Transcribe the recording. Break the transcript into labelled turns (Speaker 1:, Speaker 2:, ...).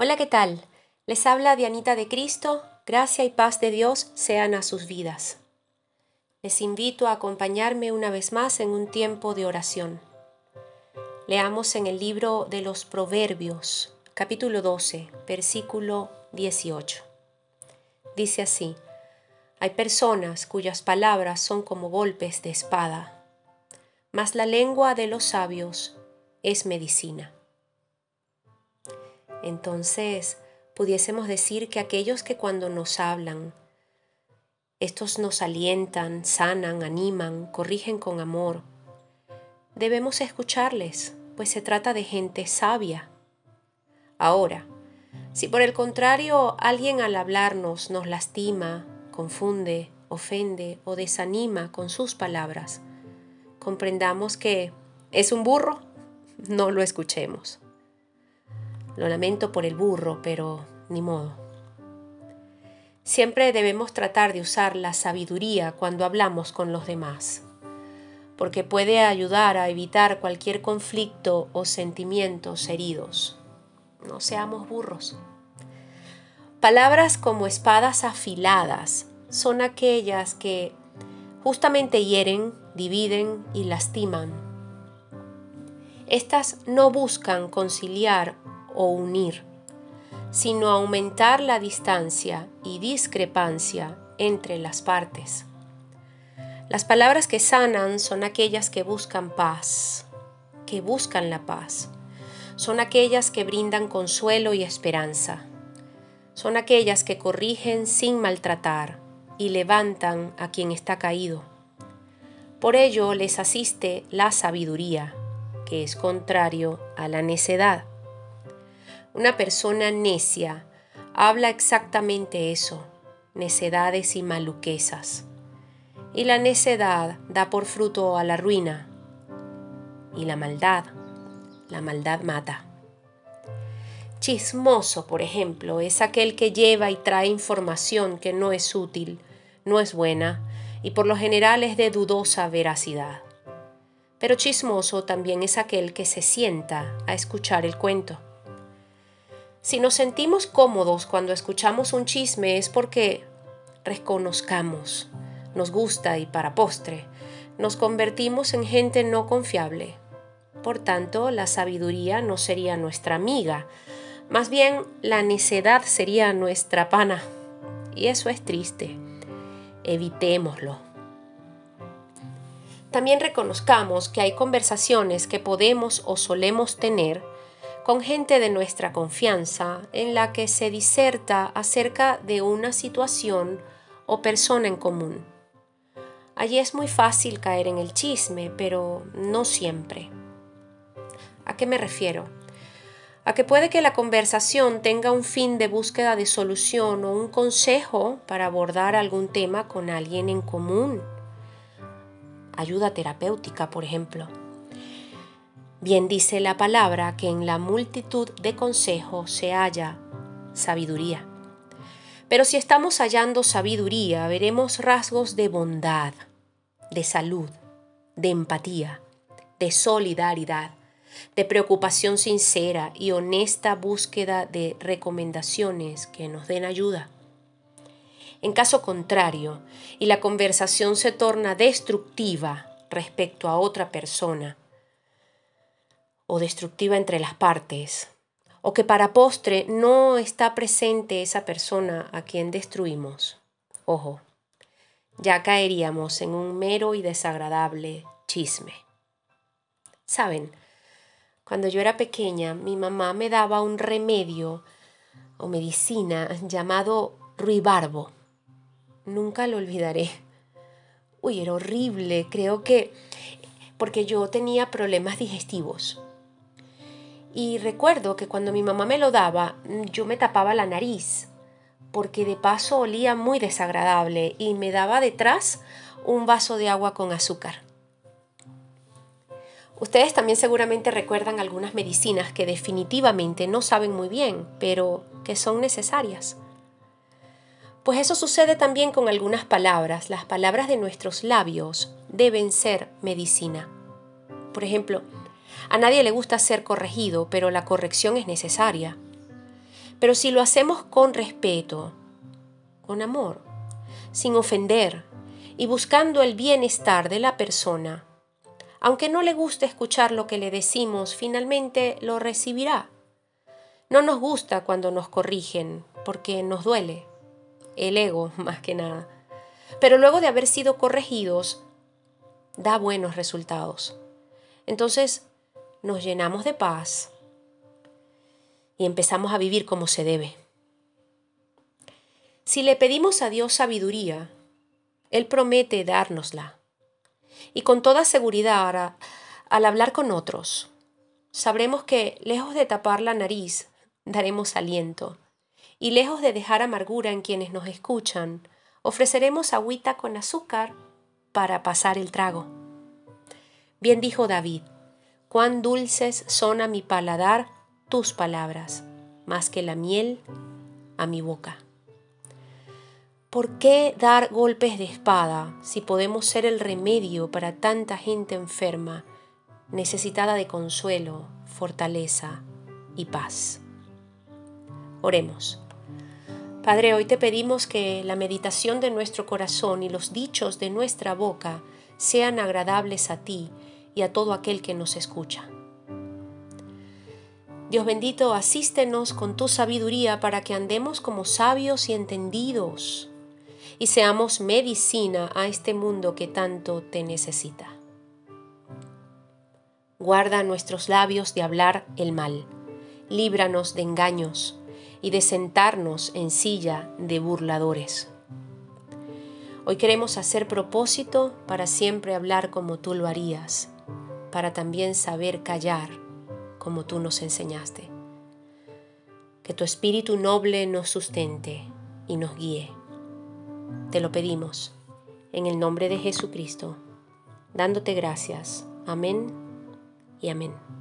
Speaker 1: Hola, ¿qué tal? Les habla Dianita de Cristo, gracia y paz de Dios sean a sus vidas. Les invito a acompañarme una vez más en un tiempo de oración. Leamos en el libro de los Proverbios, capítulo 12, versículo 18. Dice así, hay personas cuyas palabras son como golpes de espada, mas la lengua de los sabios es medicina. Entonces, pudiésemos decir que aquellos que cuando nos hablan, estos nos alientan, sanan, animan, corrigen con amor, debemos escucharles, pues se trata de gente sabia. Ahora, si por el contrario alguien al hablarnos nos lastima, confunde, ofende o desanima con sus palabras, comprendamos que es un burro, no lo escuchemos. Lo lamento por el burro, pero ni modo. Siempre debemos tratar de usar la sabiduría cuando hablamos con los demás, porque puede ayudar a evitar cualquier conflicto o sentimientos heridos. No seamos burros. Palabras como espadas afiladas son aquellas que justamente hieren, dividen y lastiman. Estas no buscan conciliar o unir, sino aumentar la distancia y discrepancia entre las partes. Las palabras que sanan son aquellas que buscan paz, que buscan la paz. Son aquellas que brindan consuelo y esperanza. Son aquellas que corrigen sin maltratar y levantan a quien está caído. Por ello les asiste la sabiduría, que es contrario a la necedad. Una persona necia habla exactamente eso, necedades y maluquesas. Y la necedad da por fruto a la ruina. Y la maldad, la maldad mata. Chismoso, por ejemplo, es aquel que lleva y trae información que no es útil, no es buena y por lo general es de dudosa veracidad. Pero chismoso también es aquel que se sienta a escuchar el cuento. Si nos sentimos cómodos cuando escuchamos un chisme es porque reconozcamos, nos gusta y para postre, nos convertimos en gente no confiable. Por tanto, la sabiduría no sería nuestra amiga, más bien la necedad sería nuestra pana. Y eso es triste. Evitémoslo. También reconozcamos que hay conversaciones que podemos o solemos tener con gente de nuestra confianza en la que se diserta acerca de una situación o persona en común. Allí es muy fácil caer en el chisme, pero no siempre. ¿A qué me refiero? A que puede que la conversación tenga un fin de búsqueda de solución o un consejo para abordar algún tema con alguien en común. Ayuda terapéutica, por ejemplo. Bien dice la palabra que en la multitud de consejos se halla sabiduría. Pero si estamos hallando sabiduría, veremos rasgos de bondad, de salud, de empatía, de solidaridad, de preocupación sincera y honesta búsqueda de recomendaciones que nos den ayuda. En caso contrario, y la conversación se torna destructiva respecto a otra persona, o destructiva entre las partes, o que para postre no está presente esa persona a quien destruimos. Ojo, ya caeríamos en un mero y desagradable chisme. Saben, cuando yo era pequeña, mi mamá me daba un remedio o medicina llamado ruibarbo. Nunca lo olvidaré. Uy, era horrible, creo que porque yo tenía problemas digestivos. Y recuerdo que cuando mi mamá me lo daba, yo me tapaba la nariz, porque de paso olía muy desagradable y me daba detrás un vaso de agua con azúcar. Ustedes también seguramente recuerdan algunas medicinas que definitivamente no saben muy bien, pero que son necesarias. Pues eso sucede también con algunas palabras. Las palabras de nuestros labios deben ser medicina. Por ejemplo, a nadie le gusta ser corregido, pero la corrección es necesaria. Pero si lo hacemos con respeto, con amor, sin ofender y buscando el bienestar de la persona, aunque no le guste escuchar lo que le decimos, finalmente lo recibirá. No nos gusta cuando nos corrigen, porque nos duele, el ego más que nada. Pero luego de haber sido corregidos, da buenos resultados. Entonces nos llenamos de paz y empezamos a vivir como se debe. Si le pedimos a Dios sabiduría, Él promete dárnosla. Y con toda seguridad, al hablar con otros, sabremos que, lejos de tapar la nariz, daremos aliento. Y lejos de dejar amargura en quienes nos escuchan, ofreceremos agüita con azúcar para pasar el trago. Bien dijo David, cuán dulces son a mi paladar tus palabras, más que la miel a mi boca. ¿Por qué dar golpes de espada si podemos ser el remedio para tanta gente enferma, necesitada de consuelo, fortaleza y paz? Oremos. Padre, hoy te pedimos que la meditación de nuestro corazón y los dichos de nuestra boca sean agradables a ti y a todo aquel que nos escucha. Dios bendito, asístenos con tu sabiduría para que andemos como sabios y entendidos y seamos medicina a este mundo que tanto te necesita. Guarda nuestros labios de hablar el mal, líbranos de engaños y de sentarnos en silla de burladores. Hoy queremos hacer propósito para siempre hablar como tú lo harías, para también saber callar como tú nos enseñaste. Que tu espíritu noble nos sustente y nos guíe te lo pedimos en el nombre de Jesucristo, dándote gracias. Amén y amén.